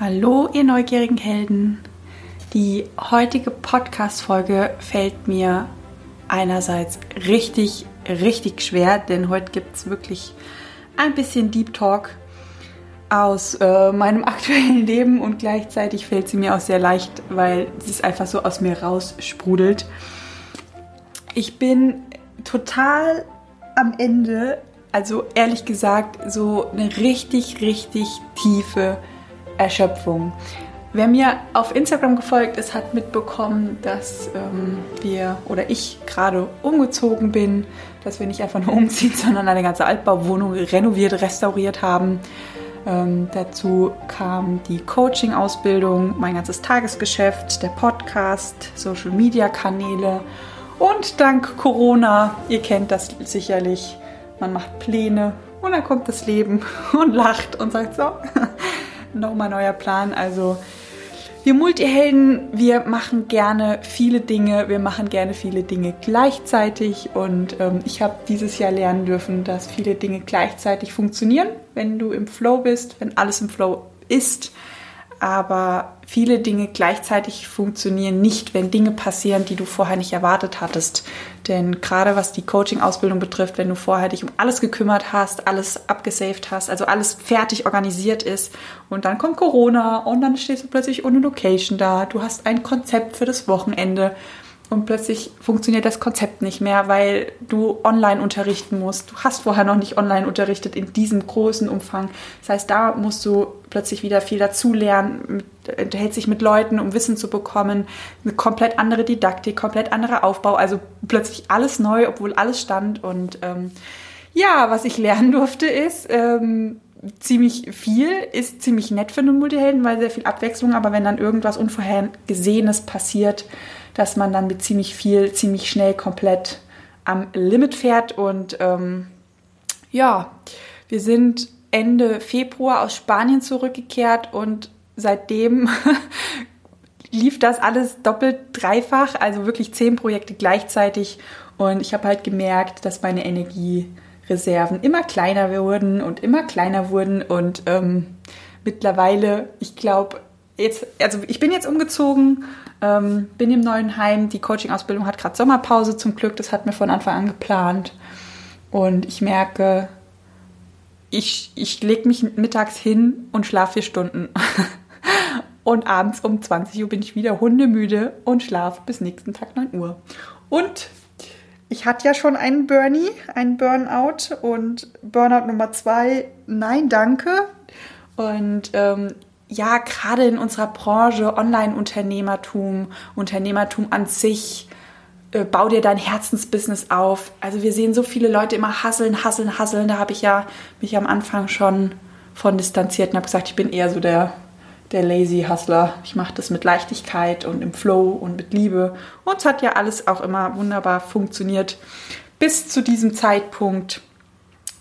Hallo, ihr neugierigen Helden. Die heutige Podcast-Folge fällt mir einerseits richtig, richtig schwer, denn heute gibt es wirklich ein bisschen Deep Talk aus äh, meinem aktuellen Leben und gleichzeitig fällt sie mir auch sehr leicht, weil sie es einfach so aus mir raussprudelt. Ich bin total am Ende, also ehrlich gesagt, so eine richtig, richtig tiefe Erschöpfung. Wer mir auf Instagram gefolgt ist, hat mitbekommen, dass ähm, wir oder ich gerade umgezogen bin, dass wir nicht einfach nur umziehen, sondern eine ganze Altbauwohnung renoviert, restauriert haben. Ähm, dazu kam die Coaching-Ausbildung, mein ganzes Tagesgeschäft, der Podcast, Social-Media-Kanäle und dank Corona, ihr kennt das sicherlich, man macht Pläne und dann kommt das Leben und lacht und sagt so, nochmal neuer Plan. Also wir Multihelden, wir machen gerne viele Dinge, wir machen gerne viele Dinge gleichzeitig. Und ähm, ich habe dieses Jahr lernen dürfen, dass viele Dinge gleichzeitig funktionieren, wenn du im Flow bist, wenn alles im Flow ist aber viele Dinge gleichzeitig funktionieren nicht, wenn Dinge passieren, die du vorher nicht erwartet hattest. Denn gerade was die Coaching-Ausbildung betrifft, wenn du vorher dich um alles gekümmert hast, alles abgesaved hast, also alles fertig organisiert ist und dann kommt Corona und dann stehst du plötzlich ohne Location da, du hast ein Konzept für das Wochenende und plötzlich funktioniert das Konzept nicht mehr, weil du online unterrichten musst. Du hast vorher noch nicht online unterrichtet in diesem großen Umfang. Das heißt, da musst du plötzlich wieder viel dazulernen, unterhält sich mit Leuten, um Wissen zu bekommen, eine komplett andere Didaktik, komplett anderer Aufbau, also plötzlich alles neu, obwohl alles stand. Und ähm, ja, was ich lernen durfte, ist ähm, ziemlich viel, ist ziemlich nett für einen Multihelden, weil sehr viel Abwechslung, aber wenn dann irgendwas Unvorhergesehenes passiert, dass man dann mit ziemlich viel, ziemlich schnell komplett am Limit fährt. Und ähm, ja, wir sind Ende Februar aus Spanien zurückgekehrt und seitdem lief das alles doppelt, dreifach, also wirklich zehn Projekte gleichzeitig. Und ich habe halt gemerkt, dass meine Energiereserven immer kleiner wurden und immer kleiner wurden. Und ähm, mittlerweile, ich glaube, jetzt, also ich bin jetzt umgezogen ähm, bin im neuen Heim. Die Coaching-Ausbildung hat gerade Sommerpause zum Glück. Das hat mir von Anfang an geplant. Und ich merke, ich, ich lege mich mittags hin und schlafe vier Stunden. und abends um 20 Uhr bin ich wieder hundemüde und schlafe bis nächsten Tag 9 Uhr. Und ich hatte ja schon einen Burnie, einen Burnout und Burnout Nummer zwei, nein, danke. Und ähm, ja, gerade in unserer Branche, Online-Unternehmertum, Unternehmertum an sich, äh, bau dir dein Herzensbusiness auf. Also wir sehen so viele Leute immer hasseln, hasseln, hasseln. Da habe ich ja mich am Anfang schon von distanziert und habe gesagt, ich bin eher so der, der lazy Hustler. Ich mache das mit Leichtigkeit und im Flow und mit Liebe. Und es hat ja alles auch immer wunderbar funktioniert. Bis zu diesem Zeitpunkt,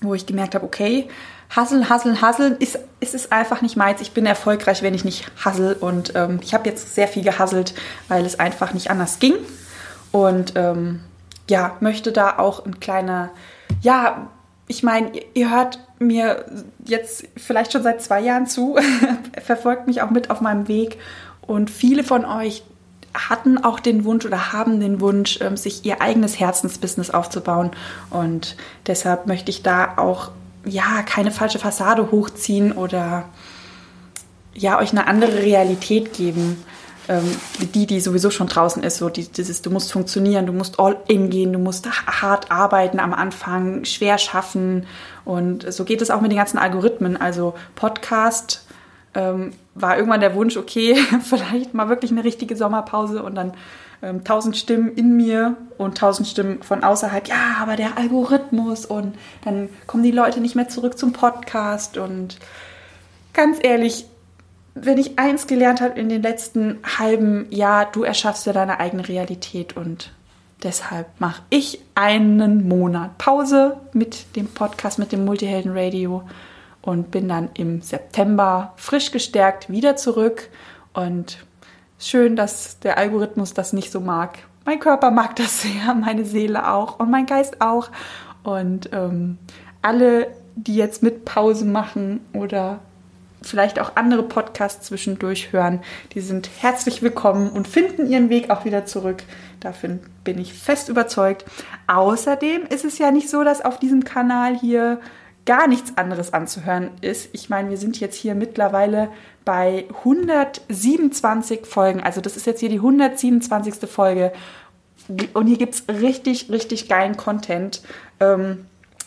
wo ich gemerkt habe, okay, Hasseln, Hasseln, Hasseln ist, ist es einfach nicht meins. Ich bin erfolgreich, wenn ich nicht hassel. Und ähm, ich habe jetzt sehr viel gehasselt, weil es einfach nicht anders ging. Und ähm, ja, möchte da auch ein kleiner, ja, ich meine, ihr hört mir jetzt vielleicht schon seit zwei Jahren zu, verfolgt mich auch mit auf meinem Weg. Und viele von euch hatten auch den Wunsch oder haben den Wunsch, ähm, sich ihr eigenes Herzensbusiness aufzubauen. Und deshalb möchte ich da auch ja, keine falsche Fassade hochziehen oder ja, euch eine andere Realität geben, ähm, die, die sowieso schon draußen ist. So dieses, du musst funktionieren, du musst all in gehen, du musst hart arbeiten am Anfang, schwer schaffen. Und so geht es auch mit den ganzen Algorithmen. Also Podcast ähm, war irgendwann der Wunsch, okay, vielleicht mal wirklich eine richtige Sommerpause und dann ähm, tausend Stimmen in mir und tausend Stimmen von außerhalb. Ja, aber der Algorithmus und dann kommen die Leute nicht mehr zurück zum Podcast. Und ganz ehrlich, wenn ich eins gelernt habe in den letzten halben Jahr, du erschaffst ja deine eigene Realität und deshalb mache ich einen Monat Pause mit dem Podcast, mit dem Multihelden Radio und bin dann im September frisch gestärkt wieder zurück und schön, dass der Algorithmus das nicht so mag. Mein Körper mag das sehr, meine Seele auch und mein Geist auch. Und ähm, alle, die jetzt mit Pause machen oder vielleicht auch andere Podcasts zwischendurch hören, die sind herzlich willkommen und finden ihren Weg auch wieder zurück. Davon bin ich fest überzeugt. Außerdem ist es ja nicht so, dass auf diesem Kanal hier gar nichts anderes anzuhören ist. Ich meine, wir sind jetzt hier mittlerweile bei 127 Folgen. Also das ist jetzt hier die 127. Folge. Und hier gibt es richtig, richtig geilen Content. Ähm,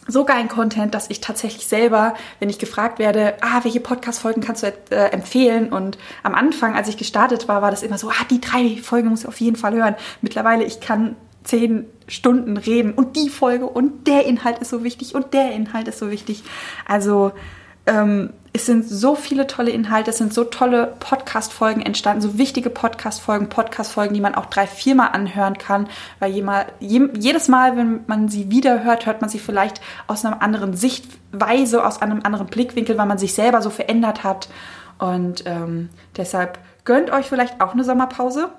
so geilen Content, dass ich tatsächlich selber, wenn ich gefragt werde, ah, welche Podcast-Folgen kannst du äh, empfehlen? Und am Anfang, als ich gestartet war, war das immer so, ah, die drei Folgen muss ich auf jeden Fall hören. Mittlerweile, ich kann zehn Stunden reden und die Folge und der Inhalt ist so wichtig und der Inhalt ist so wichtig. Also ähm, es sind so viele tolle Inhalte, es sind so tolle Podcast-Folgen entstanden, so wichtige Podcast-Folgen, Podcast-Folgen, die man auch drei, viermal anhören kann, weil jedes Mal, wenn man sie wieder hört, hört man sie vielleicht aus einer anderen Sichtweise, aus einem anderen Blickwinkel, weil man sich selber so verändert hat. Und ähm, deshalb gönnt euch vielleicht auch eine Sommerpause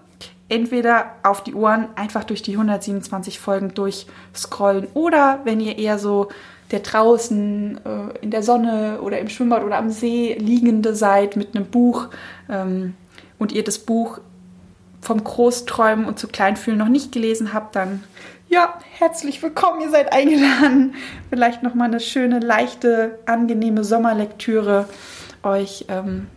entweder auf die Ohren einfach durch die 127 Folgen durchscrollen oder wenn ihr eher so der draußen äh, in der Sonne oder im Schwimmbad oder am See liegende seid mit einem Buch ähm, und ihr das Buch vom Großträumen und zu Kleinfühlen noch nicht gelesen habt, dann ja, herzlich willkommen, ihr seid eingeladen. Vielleicht nochmal eine schöne, leichte, angenehme Sommerlektüre euch ähm,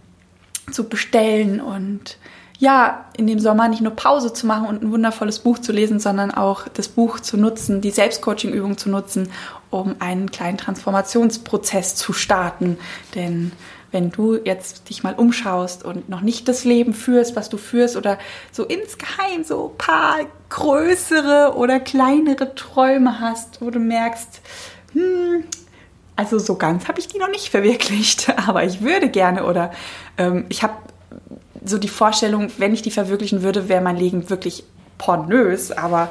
zu bestellen und ja, in dem Sommer nicht nur Pause zu machen und ein wundervolles Buch zu lesen, sondern auch das Buch zu nutzen, die Selbstcoaching-Übung zu nutzen, um einen kleinen Transformationsprozess zu starten. Denn wenn du jetzt dich mal umschaust und noch nicht das Leben führst, was du führst, oder so insgeheim so ein paar größere oder kleinere Träume hast, wo du merkst, hm, also so ganz habe ich die noch nicht verwirklicht, aber ich würde gerne oder ähm, ich habe so die Vorstellung, wenn ich die verwirklichen würde, wäre mein Leben wirklich pornös, aber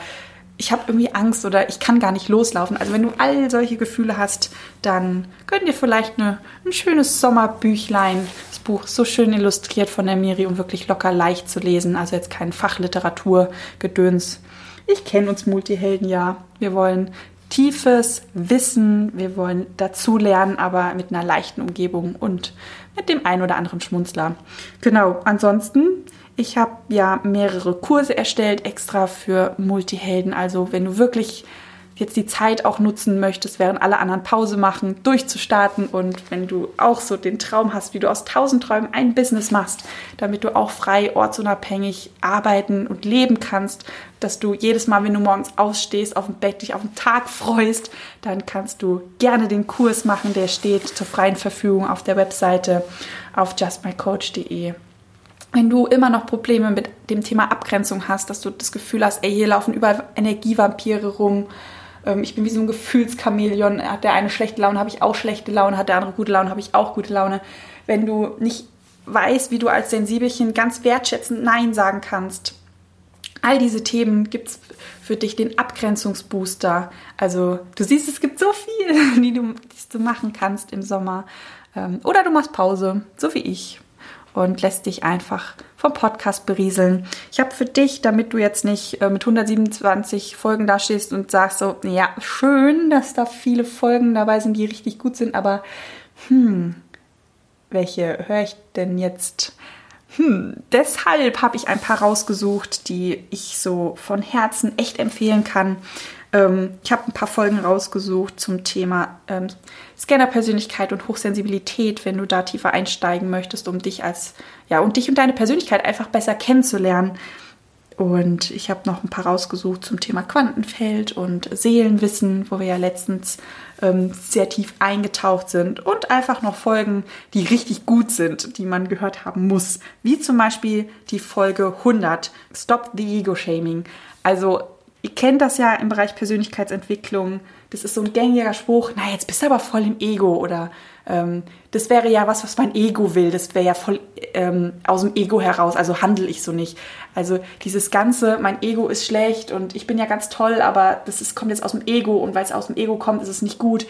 ich habe irgendwie Angst oder ich kann gar nicht loslaufen. Also wenn du all solche Gefühle hast, dann gönn dir vielleicht eine, ein schönes Sommerbüchlein. Das Buch ist so schön illustriert von der Miri und wirklich locker leicht zu lesen. Also jetzt kein Fachliteraturgedöns. Ich kenne uns Multihelden ja. Wir wollen tiefes Wissen, wir wollen dazulernen, aber mit einer leichten Umgebung und mit dem einen oder anderen Schmunzler. Genau, ansonsten, ich habe ja mehrere Kurse erstellt, extra für Multihelden. Also wenn du wirklich jetzt die Zeit auch nutzen möchtest, während alle anderen Pause machen, durchzustarten und wenn du auch so den Traum hast, wie du aus tausend Träumen ein Business machst, damit du auch frei, ortsunabhängig arbeiten und leben kannst, dass du jedes Mal, wenn du morgens ausstehst, auf dem Bett dich auf den Tag freust, dann kannst du gerne den Kurs machen, der steht zur freien Verfügung auf der Webseite auf justmycoach.de wenn du immer noch Probleme mit dem Thema Abgrenzung hast, dass du das Gefühl hast, ey, hier laufen überall Energievampire rum, ich bin wie so ein Gefühlschamäleon. Hat der eine schlechte Laune, habe ich auch schlechte Laune. Hat der andere gute Laune, habe ich auch gute Laune. Wenn du nicht weißt, wie du als Sensibelchen ganz wertschätzend Nein sagen kannst, all diese Themen gibt es für dich den Abgrenzungsbooster. Also du siehst, es gibt so viel, die du, die du machen kannst im Sommer. Ähm, oder du machst Pause, so wie ich und lässt dich einfach vom Podcast berieseln. Ich habe für dich, damit du jetzt nicht äh, mit 127 Folgen da stehst und sagst so, ja, schön, dass da viele Folgen dabei sind, die richtig gut sind, aber hm, welche höre ich denn jetzt? Hm, deshalb habe ich ein paar rausgesucht, die ich so von Herzen echt empfehlen kann. Ähm, ich habe ein paar Folgen rausgesucht zum Thema ähm, Scanner-Persönlichkeit und Hochsensibilität, wenn du da tiefer einsteigen möchtest, um dich als, ja, und dich und deine Persönlichkeit einfach besser kennenzulernen. Und ich habe noch ein paar rausgesucht zum Thema Quantenfeld und Seelenwissen, wo wir ja letztens ähm, sehr tief eingetaucht sind. Und einfach noch Folgen, die richtig gut sind, die man gehört haben muss. Wie zum Beispiel die Folge 100, Stop the Ego Shaming. Also Ihr kennt das ja im Bereich Persönlichkeitsentwicklung. Das ist so ein gängiger Spruch, na, jetzt bist du aber voll im Ego oder ähm, das wäre ja was, was mein Ego will. Das wäre ja voll ähm, aus dem Ego heraus, also handle ich so nicht. Also dieses Ganze, mein Ego ist schlecht und ich bin ja ganz toll, aber das ist, kommt jetzt aus dem Ego und weil es aus dem Ego kommt, ist es nicht gut.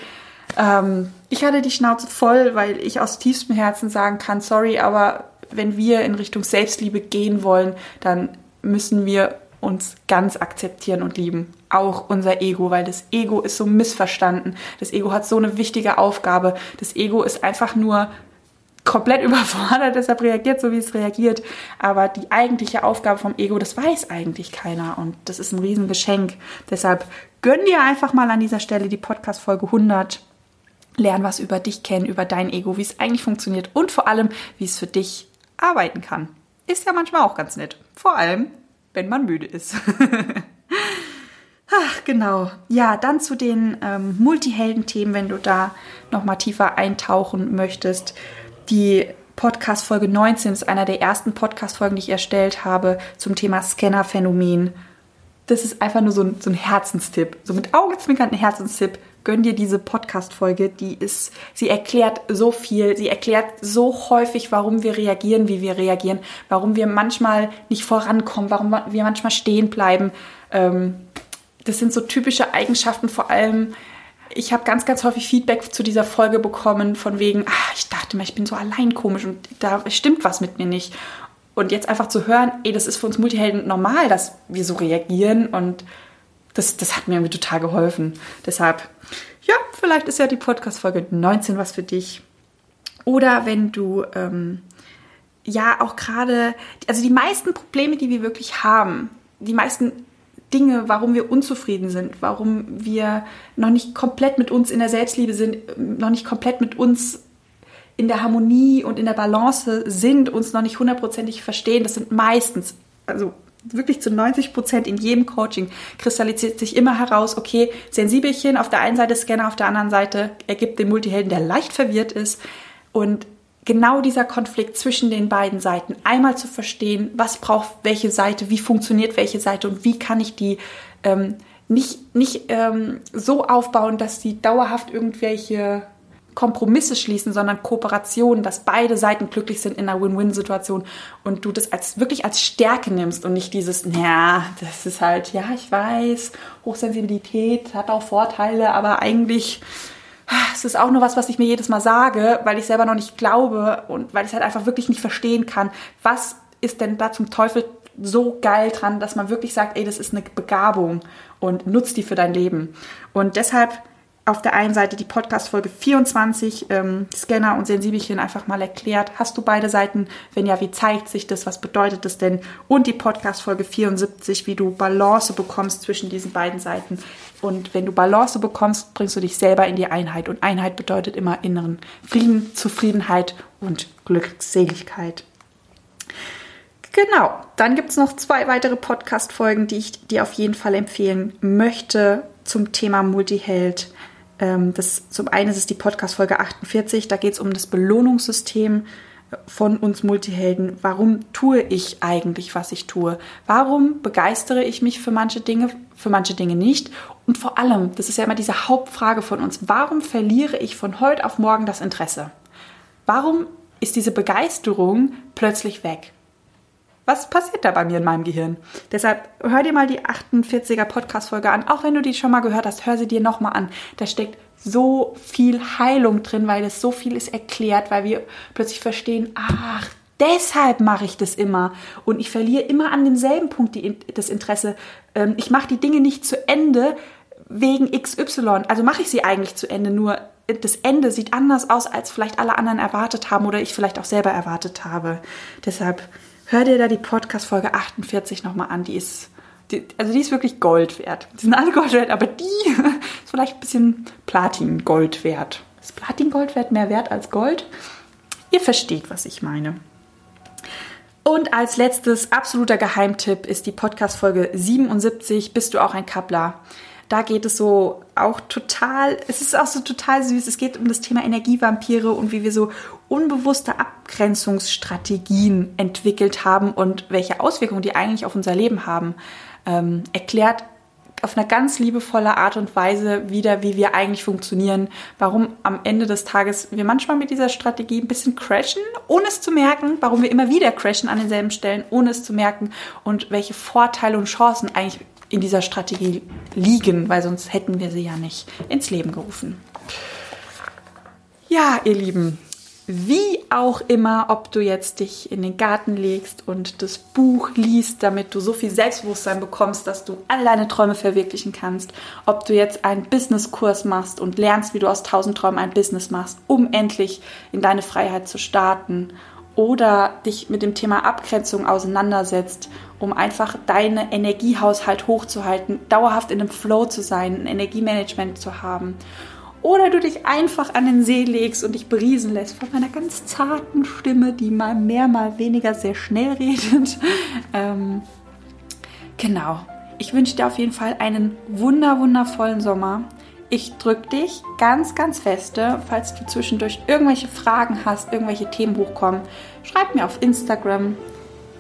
Ähm, ich hatte die Schnauze voll, weil ich aus tiefstem Herzen sagen kann, sorry, aber wenn wir in Richtung Selbstliebe gehen wollen, dann müssen wir uns ganz akzeptieren und lieben. Auch unser Ego, weil das Ego ist so missverstanden. Das Ego hat so eine wichtige Aufgabe. Das Ego ist einfach nur komplett überfordert, deshalb reagiert so, wie es reagiert. Aber die eigentliche Aufgabe vom Ego, das weiß eigentlich keiner und das ist ein Riesengeschenk. Deshalb gönn dir einfach mal an dieser Stelle die Podcast-Folge 100. Lern was über dich kennen, über dein Ego, wie es eigentlich funktioniert und vor allem, wie es für dich arbeiten kann. Ist ja manchmal auch ganz nett. Vor allem, wenn man müde ist. Ach, genau. Ja, dann zu den ähm, Multihelden-Themen, wenn du da nochmal tiefer eintauchen möchtest. Die Podcast Folge 19 ist einer der ersten Podcast-Folgen, die ich erstellt habe zum Thema Scanner-Phänomen. Das ist einfach nur so ein, so ein Herzenstipp. So mit augenzwinkernden Herzenstipp. Gönn dir diese Podcast-Folge. Die ist, sie erklärt so viel. Sie erklärt so häufig, warum wir reagieren, wie wir reagieren. Warum wir manchmal nicht vorankommen. Warum wir manchmal stehen bleiben. Ähm, das sind so typische Eigenschaften, vor allem ich habe ganz, ganz häufig Feedback zu dieser Folge bekommen, von wegen, ach, ich dachte mal, ich bin so allein komisch und da stimmt was mit mir nicht. Und jetzt einfach zu hören, ey, das ist für uns Multihelden normal, dass wir so reagieren und das, das hat mir irgendwie total geholfen. Deshalb, ja, vielleicht ist ja die Podcast-Folge 19 was für dich. Oder wenn du, ähm, ja, auch gerade, also die meisten Probleme, die wir wirklich haben, die meisten Dinge, warum wir unzufrieden sind, warum wir noch nicht komplett mit uns in der Selbstliebe sind, noch nicht komplett mit uns in der Harmonie und in der Balance sind, uns noch nicht hundertprozentig verstehen. Das sind meistens, also wirklich zu 90 Prozent in jedem Coaching kristallisiert sich immer heraus, okay, Sensibelchen auf der einen Seite Scanner, auf der anderen Seite ergibt den Multihelden, der leicht verwirrt ist. Und genau dieser Konflikt zwischen den beiden Seiten einmal zu verstehen, was braucht welche Seite, wie funktioniert welche Seite und wie kann ich die ähm, nicht, nicht ähm, so aufbauen, dass sie dauerhaft irgendwelche Kompromisse schließen, sondern Kooperation, dass beide Seiten glücklich sind in einer Win-Win-Situation und du das als wirklich als Stärke nimmst und nicht dieses, ja, das ist halt, ja, ich weiß, Hochsensibilität hat auch Vorteile, aber eigentlich es ist auch nur was, was ich mir jedes Mal sage, weil ich selber noch nicht glaube und weil ich es halt einfach wirklich nicht verstehen kann. Was ist denn da zum Teufel so geil dran, dass man wirklich sagt, ey, das ist eine Begabung und nutzt die für dein Leben. Und deshalb auf der einen Seite die Podcast-Folge 24, ähm, Scanner und Sensibelchen einfach mal erklärt. Hast du beide Seiten? Wenn ja, wie zeigt sich das? Was bedeutet das denn? Und die Podcast-Folge 74, wie du Balance bekommst zwischen diesen beiden Seiten. Und wenn du Balance bekommst, bringst du dich selber in die Einheit. Und Einheit bedeutet immer inneren Frieden, Zufriedenheit und Glückseligkeit. Genau, dann gibt es noch zwei weitere Podcast-Folgen, die ich dir auf jeden Fall empfehlen möchte zum Thema Multiheld. Ähm, das, zum einen ist es die Podcast-Folge 48, da geht es um das Belohnungssystem von uns Multihelden. Warum tue ich eigentlich, was ich tue? Warum begeistere ich mich für manche Dinge, für manche Dinge nicht? Und vor allem, das ist ja immer diese Hauptfrage von uns, warum verliere ich von heute auf morgen das Interesse? Warum ist diese Begeisterung plötzlich weg? Was passiert da bei mir in meinem Gehirn? Deshalb hör dir mal die 48er Podcast-Folge an. Auch wenn du die schon mal gehört hast, hör sie dir nochmal an. Da steckt so viel Heilung drin, weil es so viel ist erklärt, weil wir plötzlich verstehen, ach, deshalb mache ich das immer. Und ich verliere immer an demselben Punkt die, das Interesse. Ähm, ich mache die Dinge nicht zu Ende wegen XY. Also mache ich sie eigentlich zu Ende, nur das Ende sieht anders aus, als vielleicht alle anderen erwartet haben oder ich vielleicht auch selber erwartet habe. Deshalb hör dir da die Podcast-Folge 48 nochmal an. Die ist, die, also die ist wirklich Gold wert. Die sind alle Gold wert, aber die ist vielleicht ein bisschen Platin-Gold wert. Ist Platin-Gold wert mehr wert als Gold? Ihr versteht, was ich meine. Und als letztes absoluter Geheimtipp ist die Podcast-Folge 77. Bist du auch ein Kappler? Da geht es so auch total, es ist auch so total süß. Es geht um das Thema Energievampire und wie wir so unbewusste Abgrenzungsstrategien entwickelt haben und welche Auswirkungen die eigentlich auf unser Leben haben. Ähm, erklärt auf eine ganz liebevolle Art und Weise wieder, wie wir eigentlich funktionieren, warum am Ende des Tages wir manchmal mit dieser Strategie ein bisschen crashen, ohne es zu merken, warum wir immer wieder crashen an denselben Stellen, ohne es zu merken und welche Vorteile und Chancen eigentlich in dieser Strategie liegen, weil sonst hätten wir sie ja nicht ins Leben gerufen. Ja, ihr Lieben, Wie auch immer, ob du jetzt dich in den Garten legst und das Buch liest, damit du so viel Selbstbewusstsein bekommst, dass du all deine Träume verwirklichen kannst, ob du jetzt einen Businesskurs machst und lernst, wie du aus tausend Träumen ein Business machst, um endlich in deine Freiheit zu starten oder dich mit dem Thema Abgrenzung auseinandersetzt, um einfach deinen Energiehaushalt hochzuhalten, dauerhaft in einem Flow zu sein, ein Energiemanagement zu haben oder du dich einfach an den See legst und dich beriesen lässt von meiner ganz zarten Stimme, die mal mehr, mal weniger sehr schnell redet. Ähm, genau. Ich wünsche dir auf jeden Fall einen wunder, wundervollen Sommer. Ich drücke dich ganz, ganz feste. Falls du zwischendurch irgendwelche Fragen hast, irgendwelche Themen hochkommen, schreib mir auf Instagram.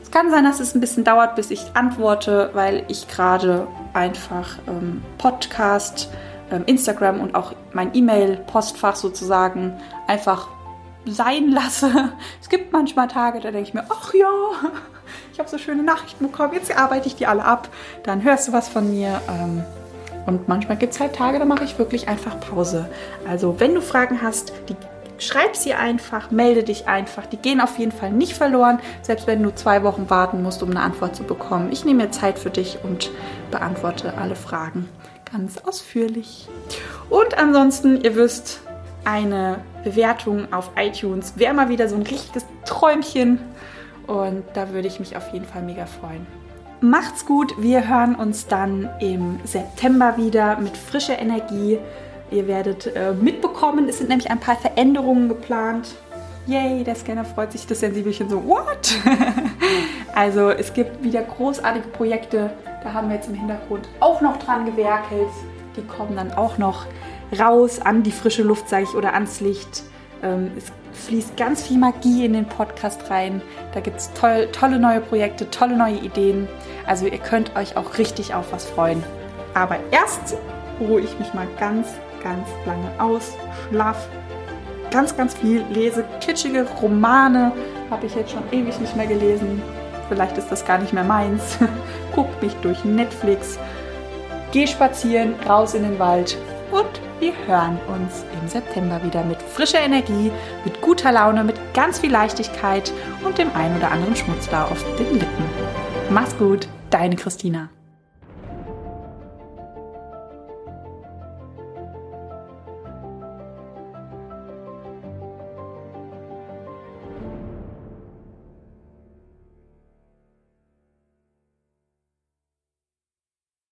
Es kann sein, dass es ein bisschen dauert, bis ich antworte, weil ich gerade einfach ähm, Podcast ähm, Instagram und auch mein E-Mail-Postfach sozusagen einfach sein lasse. Es gibt manchmal Tage, da denke ich mir, ach ja, ich habe so schöne Nachrichten bekommen, jetzt arbeite ich die alle ab, dann hörst du was von mir. Ähm, und manchmal gibt es halt Tage, da mache ich wirklich einfach Pause. Also wenn du Fragen hast, die schreib sie einfach, melde dich einfach. Die gehen auf jeden Fall nicht verloren, selbst wenn du zwei Wochen warten musst, um eine Antwort zu bekommen. Ich nehme mir Zeit für dich und beantworte alle Fragen ganz ausführlich. Und ansonsten, ihr wisst, eine Bewertung auf iTunes wäre mal wieder so ein richtiges Träumchen. Und da würde ich mich auf jeden Fall mega freuen. Macht's gut, wir hören uns dann im September wieder mit frischer Energie. Ihr werdet äh, mitbekommen, es sind nämlich ein paar Veränderungen geplant. Yay, der Scanner freut sich, das Sensibelchen so, what? also es gibt wieder großartige Projekte, da haben wir jetzt im Hintergrund auch noch dran gewerkelt. Die kommen dann auch noch raus an die frische Luft, sage ich, oder ans Licht. Ähm, es fließt ganz viel Magie in den Podcast rein. Da gibt es toll, tolle neue Projekte, tolle neue Ideen. Also ihr könnt euch auch richtig auf was freuen. Aber erst ruhe ich mich mal ganz, ganz lange aus, schlaf ganz, ganz viel, lese kitschige Romane, habe ich jetzt schon ewig nicht mehr gelesen vielleicht ist das gar nicht mehr meins. Guck mich durch Netflix, geh spazieren, raus in den Wald und wir hören uns im September wieder mit frischer Energie, mit guter Laune, mit ganz viel Leichtigkeit und dem ein oder anderen Schmutz da auf den Lippen. Mach's gut, deine Christina.